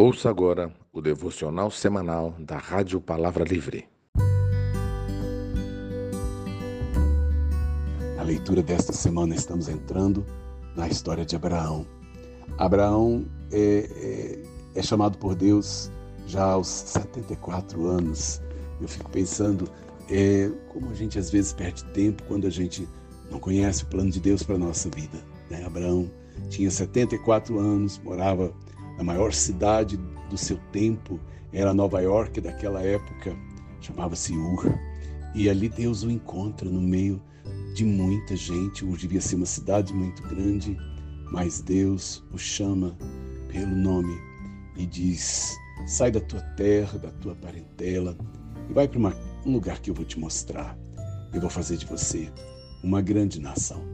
Ouça agora o devocional semanal da Rádio Palavra Livre. Na leitura desta semana estamos entrando na história de Abraão. Abraão é, é, é chamado por Deus já aos 74 anos. Eu fico pensando é, como a gente às vezes perde tempo quando a gente não conhece o plano de Deus para a nossa vida. Né? Abraão tinha 74 anos, morava na maior cidade do seu tempo, era Nova York daquela época, chamava-se Ur. E ali Deus o encontra no meio de muita gente. Ur devia ser uma cidade muito grande, mas Deus o chama pelo nome e diz: sai da tua terra, da tua parentela e vai para um lugar que eu vou te mostrar. Eu vou fazer de você uma grande nação.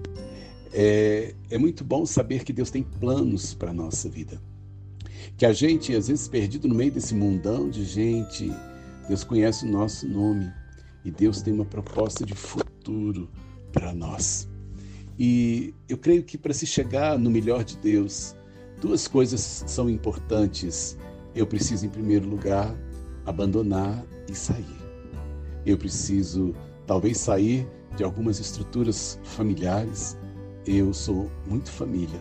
É, é muito bom saber que Deus tem planos para a nossa vida que a gente, às vezes, perdido no meio desse mundão de gente, Deus conhece o nosso nome e Deus tem uma proposta de futuro para nós. E eu creio que para se chegar no melhor de Deus, duas coisas são importantes. Eu preciso, em primeiro lugar, abandonar e sair. Eu preciso, talvez, sair de algumas estruturas familiares. Eu sou muito família,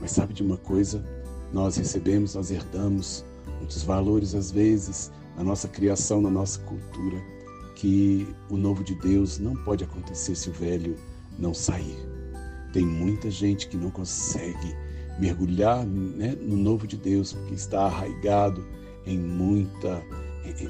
mas sabe de uma coisa? Nós recebemos, nós herdamos muitos valores, às vezes, na nossa criação, na nossa cultura, que o novo de Deus não pode acontecer se o velho não sair. Tem muita gente que não consegue mergulhar né, no novo de Deus porque está arraigado em muita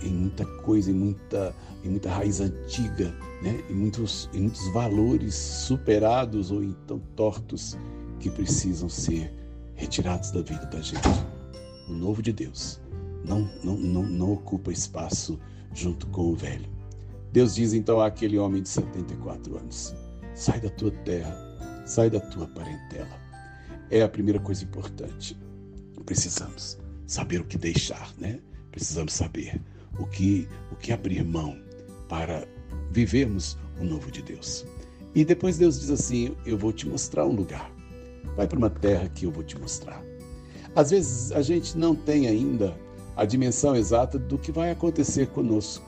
em, muita coisa, em muita, em muita raiz antiga, né? em, muitos, em muitos valores superados ou então tortos que precisam ser retirados da vida da gente. O novo de Deus não, não, não, não ocupa espaço junto com o velho. Deus diz então àquele homem de 74 anos: sai da tua terra, sai da tua parentela. É a primeira coisa importante. Precisamos saber o que deixar, né? Precisamos saber o que, o que abrir mão para vivermos o novo de Deus. E depois Deus diz assim: Eu vou te mostrar um lugar. Vai para uma terra que eu vou te mostrar. Às vezes a gente não tem ainda a dimensão exata do que vai acontecer conosco.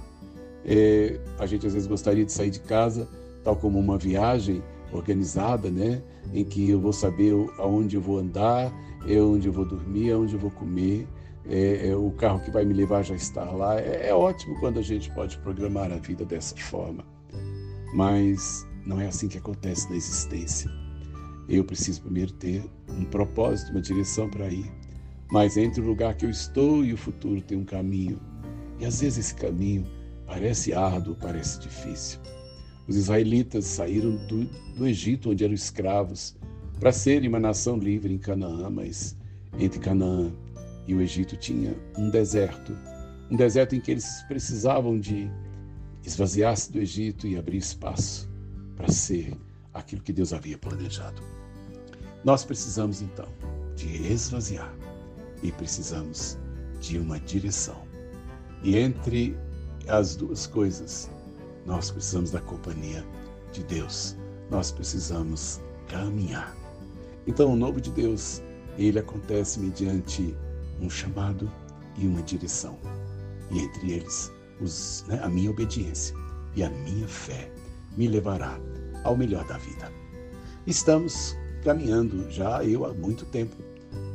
É, a gente às vezes gostaria de sair de casa, tal como uma viagem organizada, né? Em que eu vou saber aonde eu vou andar, é onde eu vou dormir, aonde eu vou comer, é, é, o carro que vai me levar já está lá. É, é ótimo quando a gente pode programar a vida dessa forma, mas não é assim que acontece na existência. Eu preciso primeiro ter um propósito, uma direção para ir. Mas entre o lugar que eu estou e o futuro tem um caminho. E às vezes esse caminho parece árduo, parece difícil. Os israelitas saíram do, do Egito, onde eram escravos, para serem uma nação livre em Canaã, mas entre Canaã e o Egito tinha um deserto. Um deserto em que eles precisavam de esvaziar-se do Egito e abrir espaço para ser aquilo que Deus havia planejado. Nós precisamos então de esvaziar e precisamos de uma direção. E entre as duas coisas, nós precisamos da companhia de Deus. Nós precisamos caminhar. Então, o novo de Deus, ele acontece mediante um chamado e uma direção. E entre eles, os, né, a minha obediência e a minha fé me levará ao melhor da vida. Estamos caminhando já eu há muito tempo.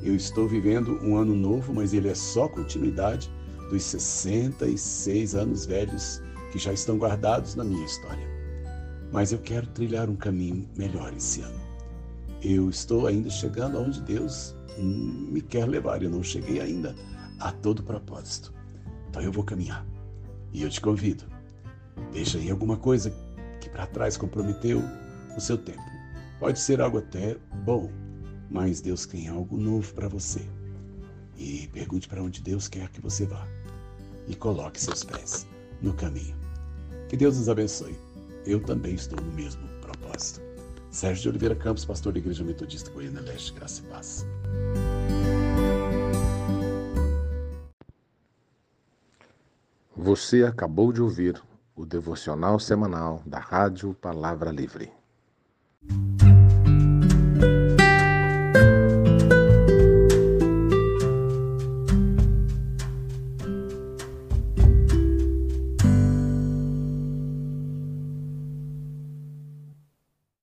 Eu estou vivendo um ano novo, mas ele é só continuidade dos 66 anos velhos que já estão guardados na minha história. Mas eu quero trilhar um caminho melhor esse ano. Eu estou ainda chegando aonde Deus me quer levar. Eu não cheguei ainda a todo propósito. Então eu vou caminhar. E eu te convido. Deixa aí alguma coisa que para trás comprometeu o seu tempo. Pode ser algo até bom, mas Deus tem algo novo para você. E pergunte para onde Deus quer que você vá. E coloque seus pés no caminho. Que Deus nos abençoe. Eu também estou no mesmo propósito. Sérgio de Oliveira Campos, pastor da Igreja Metodista Goiânia Leste, Graça e Paz. Você acabou de ouvir o devocional semanal da Rádio Palavra Livre.